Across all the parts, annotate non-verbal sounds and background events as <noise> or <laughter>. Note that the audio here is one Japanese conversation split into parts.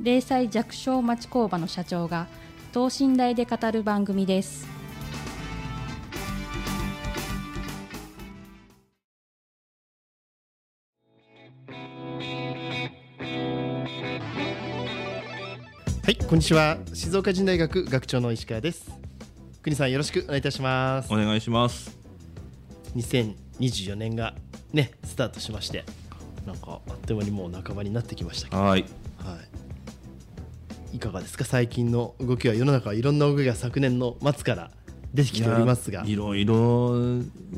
零細弱小町工場の社長が等身大で語る番組ですはい、こんにちは。静岡人大学学長の石川です。国さんよろしくお願いいたしますお。願いします。2024年がねスタートしまして、なんかあっという間にもう半ばになってきましたけど、はい。はい。いかがですか？最近の動きは世の中はいろんな動きが昨年の末から出てきておりますが、いろいろ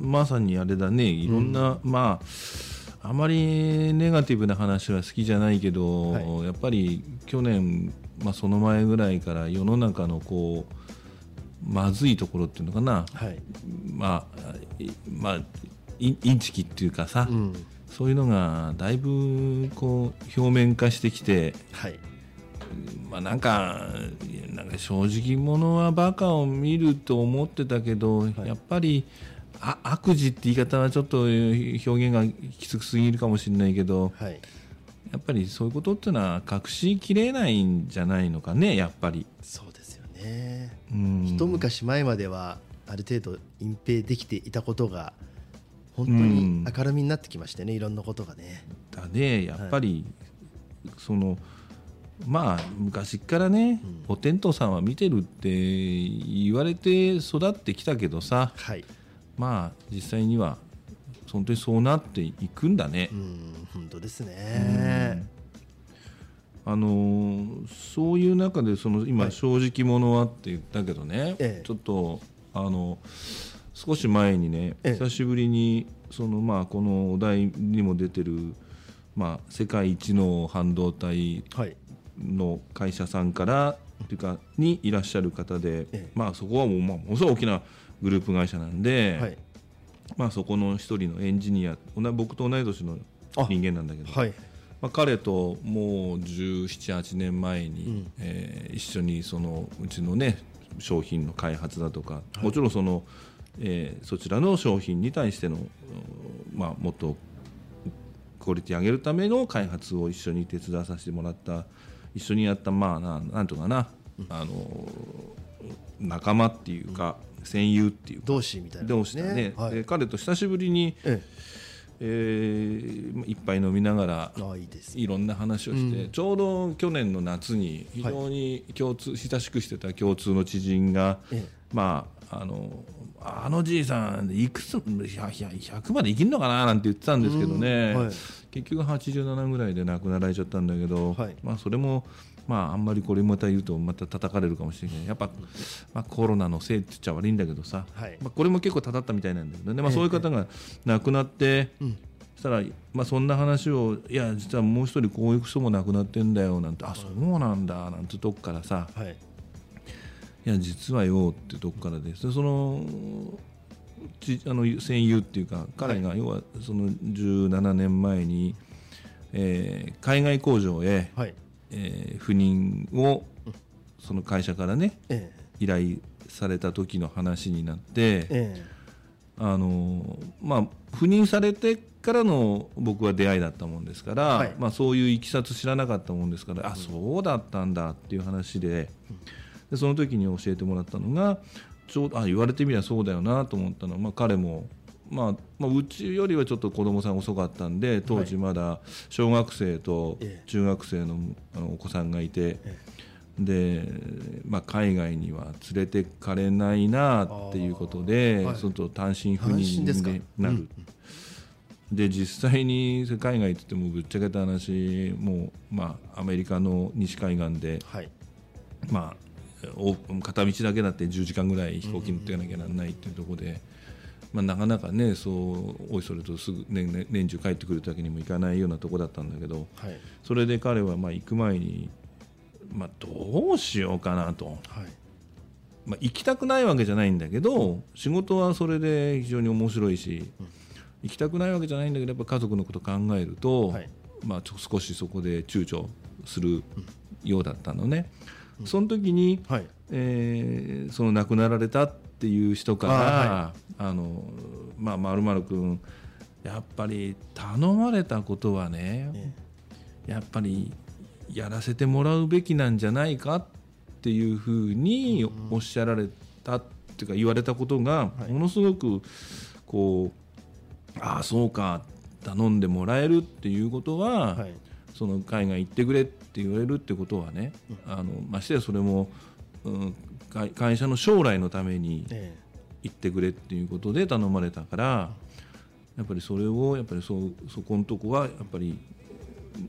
まさにあれだね。いろんな、まああまりネガティブな話は好きじゃないけど、はい。やっぱり去年まあその前ぐらいから世の中のこうまずいところっていうのかな。はい、まあいまあインインチキっていうかさ、うん、そういうのがだいぶこう表面化してきて。はい、まあ、なんかなんか正直者はバカを見ると思ってたけど、いやっぱりあ悪事って言い方はちょっと表現がきつくすぎるかもしれないけどはい、やっぱりそういうことっていうのは隠しきれないんじゃないのかねやっぱり。そうですよね。うん一昔前まではある程度隠蔽できていたことが本当に明るみになってきましてね、いろんなことがね。だねやっぱり、そのまあ昔からね、お天道さんは見てるって言われて育ってきたけどさはい、まあ実際には本当にそうなっていくんだね。うん、本当ですね。あのーそういう中でその今、はい。正直者はって言ったけどね、ええ。ちょっとあの少し前にね、ええ。久しぶりにその、まあ、このお題にも出てる、まあ、世界一の半導体はい、の会社さんから、っていうかにいらっしゃる方で、ええ。まあ、そこはもう、まあ、ものすごい大きなグループ会社なんで、はい、まあ、そこの一人のエンジニア僕と同い年のあ人間なんだけど、はい、まあ、彼ともう1718年前に、うん。えー一緒にそのうちのね商品の開発だとか、もちろんその、えーそちらの商品に対しての、うんまあ、もっとクオリティ上げるための開発を一緒に手伝わさせてもらった一緒にやったまあななんとかな、あの仲間っていうか、戦友っていうか。同志みたいな、同士だね、はい、で彼と久しぶりに、ええ。ーまあ一杯飲みながらいろんな話をして、うん。ちょうど去年の夏に非常に共通、親しくしてた共通の知人が、え。まああのあのじいさんいくついやいや100まで生きるのかななんて言ってたんですけどね、うんはい。結局87ぐらいで亡くなられちゃったんだけど、はい。まあ、それも、まあ、あんまりこれまた言うとまた叩かれるかもしれない。やっぱ、まあ、コロナのせいって言っちゃ悪いんだけどさ、はい。まあ、これも結構たたったみたいなんだけどね、まあ、ええそういう方が亡くなって、うん。そしたら、まあ、そんな話をいや実はもう一人こういう人も亡くなってんだよなんてあそうなんだなんてとこからさはい、いや実はよってとこからです。でそのちあの戦友っていうか彼が要はその17年前に、えー海外工場へ、はい、えー赴任をその会社からねえ依頼された時の話になって、え、え。あのまあ、赴任されてからの僕は出会いだったもんですから、はい。まあ、そういういきさつ知らなかったもんですから、あそうだったんだっていう話ででその時に教えてもらったのがちょうどあ言われてみればそうだよなと思ったの。は、まあ、彼も、まあまあ、うちよりはちょっと子供さん遅かったんで当時まだ小学生とええ。中学生のあのお子さんがいて。えで、まあ、海外には連れてかれないなっていうことで、はい。ちょっと単身赴任になる、で実際に海外って言ってもぶっちゃけた話もう、まあ、アメリカの西海岸で、はい、まあ、お片道だけだって10時間ぐらい飛行機乗っていかなきゃならないっていうところで、まあ、なかなかねそうおいそれとすぐ年年年中帰ってくるわけにもいかないようなとこだったんだけどはい。それで彼はまあ行く前に、まあ、どうしようかなと、はい。まあ、行きたくないわけじゃないんだけど仕事はそれで非常に面白いし、行きたくないわけじゃないんだけどやっぱ家族のこと考えると、はい。まあ、少しそこで躊躇するようだったのね。その時に、はい。えーその亡くなられたっていう人から「あ、のまあまるまる君やっぱり頼まれたことはね、えやっぱりやらせてもらうべきなんじゃないかっていうふうにおっしゃられたっていうか言われたことがはい。ものすごくこうああそうか頼んでもらえるっていうことは、はい。その海外行ってくれって言われるってことはね、あのましてやそれも、うん、会会社の将来のためにえ行ってくれっていうことで頼まれたからやっぱりそれをやっぱりそうそこのとこはやっぱり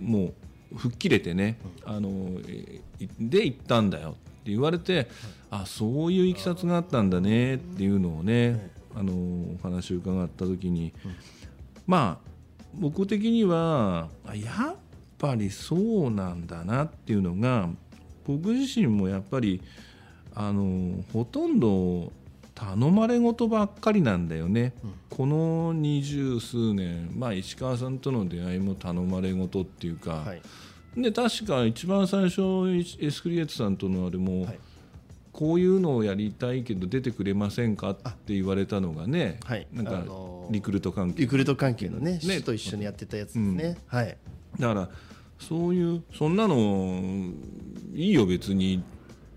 もう吹っ切れてね、あので行ったんだよって言われて、あそういういきさつがあったんだねっていうのをね、あのお話を伺った時に、まあ僕的にはあやっぱりそうなんだなっていうのが僕自身もやっぱりあのほとんど頼まれ事ばっかりなんだよね、この二十数年、まあ、石川さんとの出会いも頼まれ事っていうか、えはい。で確か一番最初エスクリエイトさんとのあれも、はい。こういうのをやりたいけど出てくれませんかって言われたのがね、はい。なんかあのーリクルート関係。リクルート関係のねね。師と一緒にやってたやつですね、はいだからそういうそんなのいいよ別に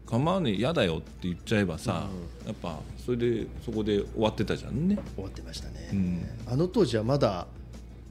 構わねえ嫌だよって言っちゃえばさ、やっぱそれでそこで終わってたじゃんね。終わってましたね、うん。あの当時はまだ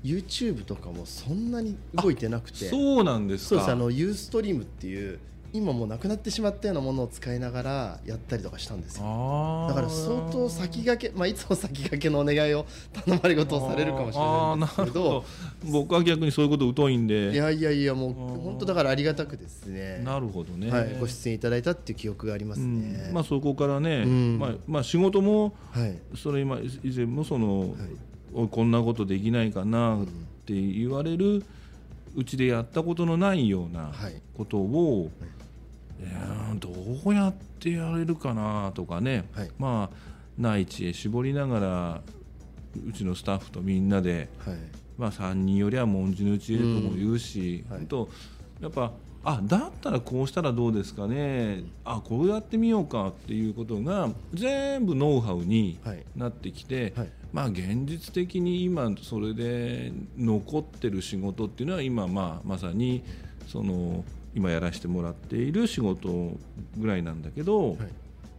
YouTube とかもそんなに動いてなくて。そうなんですか。そうです。あのユーストリームっていう今もうなくなってしまったようなものを使いながらやったりとかしたんですよ。だから相当先駆け、まあ、いつも先駆けのお願いを頼まれ事をされるかもしれないんですけど僕は逆にそういうこと疎いんで。いやいやいやもう本当だからありがたくですね。なるほどね、はい、ご出演いただいたっていう記憶がありますね、うん。まあ、そこからね、うん。まあまあ、仕事もはい。それ今以前もその、おい。こんなことできないかなって言われるうちでやったことのないようなはい。ことを、い。やーどうやってやれるかなとかね、はい。まあ内地へ絞りながらうちのスタッフとみんなで、はい。まあ、3人よりは文字のうちへとも言うし、うん。はい。あとやっぱあだったらこうしたらどうですかね。あこうやってみようかっていうことが全部ノウハウにはい。なってきて、はい。まあ現実的に今それで残ってる仕事っていうのは今まあまさにその今やらせてもらっている仕事ぐらいなんだけど、はい。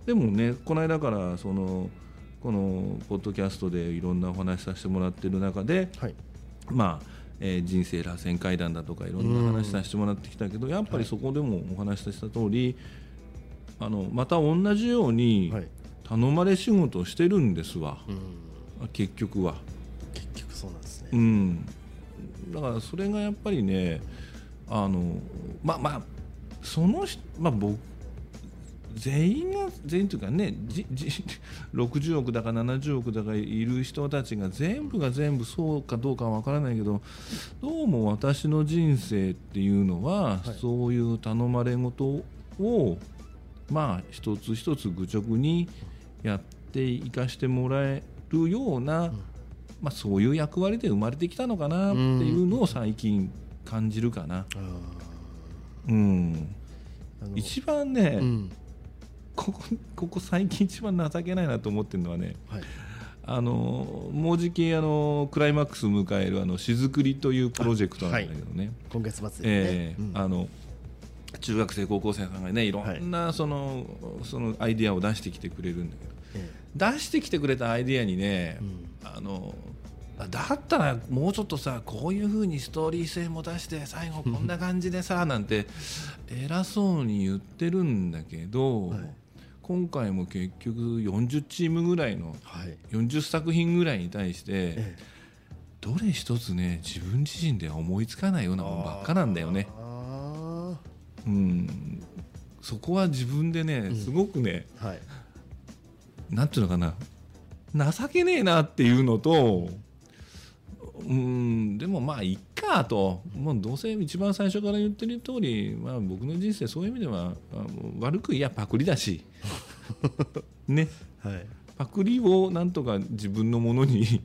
でもねこの間からそのこのポッドキャストでいろんなお話しさせてもらってる中で、はい。まあえー人生螺旋階段だとかいろんな話させてもらってきたけどやっぱりそこでもお話しした通り、あのまた同じようにはい。頼まれ仕事をしてるんですわ、うん。結局は。結局そうなんですね、うん、だからそれがやっぱりねあのまあまあその人、まあ、僕全員が全員というかねじじ <laughs> 60億だか70億だかいる人たちが全部が全部そうかどうかは分からないけどどうも私の人生っていうのは、はい。そういう頼まれ事をまあ一つ一つ愚直にやっていかしてもらえるような、まあ、そういう役割で生まれてきたのかなっていうのを最近感じるかな。あうん、一番ね、うん。ここここ最近一番情けないなと思ってるのはねはい。あのもうじきあのクライマックス迎えるあのしずくりというプロジェクトなんだけどね、今月末ええ。うん。あの中学生高校生さんがねい。ろんなその,、そのアイディアを出してきてくれるんだけど。え。出してきてくれたアイディアにね、うん。あのだったらもうちょっとさこういうふうにストーリー性も出して最後こんな感じでさなんて偉そうに言ってるんだけど、はい。今回も結局40チームぐらいのえはい。40作品ぐらいに対してええ。どれ一つね自分自身では思いつかないようなもんばっかなんだよね。あうん、そこは自分でねすごくね、ーはい。なんていうのかな情けねえなっていうのとうんでもまあいっかと。もうどうせ一番最初から言ってる通り、まあ、僕の人生そういう意味では悪くいやパクリだし。<laughs> ね、はい、パクリをなんとか自分のものに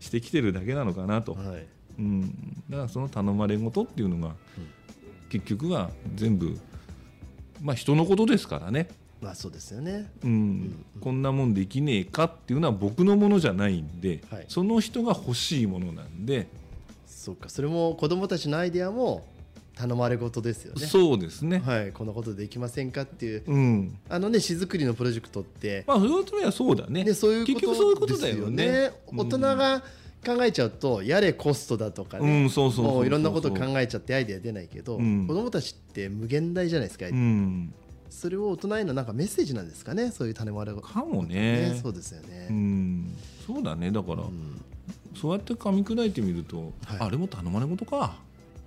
してきてるだけなのかなと、はい。うん、だからその頼まれ事っていうのが、結局は全部、まあ、人のことですからね。まあそうですよね、うん、うんこんなもんできねえかっていうのは僕のものじゃないんで、はい、その人が欲しいものなんで。そうかそれも子どもたちのアイデアも頼まれ事ですよね。そうですね。はい、こんなことできませんかっていう、うん、あのね、詩作りのプロジェクトって、まあ、そういうはそうだね。で、そういう結局そういうことだよね。大人が考えちゃうと、やれコストだとかね、うん、そうそう。もういろんなこと考えちゃってアイデア出ないけど、うん、子供たちって無限大じゃないですか。うん、それを大人へのなんかメッセージなんですかね、そういう種もある。かもね。ねそうですよね。うん、そうだね、だから、そうやって噛み砕いてみると、はい、あれも頼まれ事か。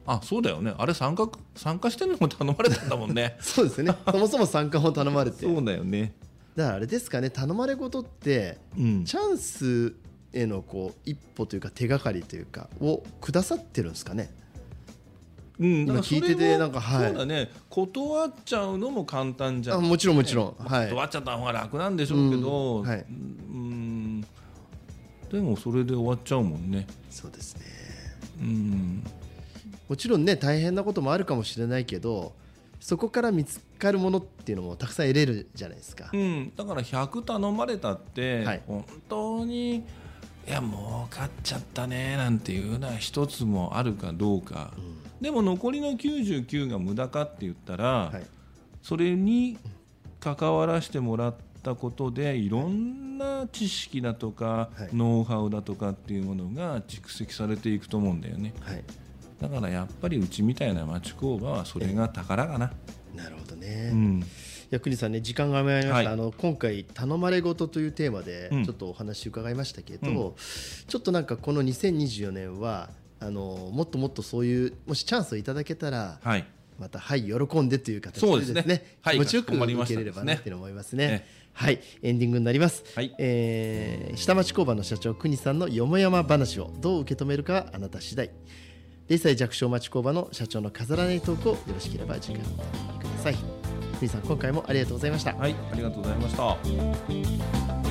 あそうだよね。あれ参加参加してるのも頼まれたんだもんね。<laughs> そうですね。そもそも参加も頼まれて。そうだよね。だからあれですかね頼まれ事って、うん、チャンスへのこう一歩というか手がかりというかをくださってるんですかねうん、今聞いててなんかはい。そうだね。断っちゃうのも簡単じゃん、もちろんもちろん、はい、断っちゃった方が楽なんでしょうけど、うん、はい、うん。でもそれで終わっちゃうもんね。そうですね。うん。もちろんね大変なこともあるかもしれないけどそこから見つかるものっていうのもたくさん得れるじゃないですか、うん、だから100頼まれたって、はい、本当にいや儲かっちゃったねなんていうのは一つもあるかどうか、うん、でも残りの99が無駄かって言ったら、はい、それに関わらせてもらったことでいろんな知識だとか、はい、ノウハウだとかっていうものが蓄積されていくと思うんだよね。はい。だからやっぱりうちみたいな町工場はそれが宝かな。なるほどね、うん、いや国さんね時間が余りました、はい、あの今回「頼まれごと」というテーマでちょっとお話伺いましたけど、うん、ちょっとなんかこの2024年はあのもっともっとそういうもしチャンスをいただけたら、はい、またはい喜んでという形でですね、ねはい、気持ちよく受けれればなって思いますね。ねはい。エンディングになります、はい、えー、下町工場の社長国さんのよもやま話をどう受け止めるかあなた次第。0歳弱小町工場の社長の飾らないトークをよろしければ次回お聞きください。ふさん今回もありがとうございました。はい、ありがとうございました。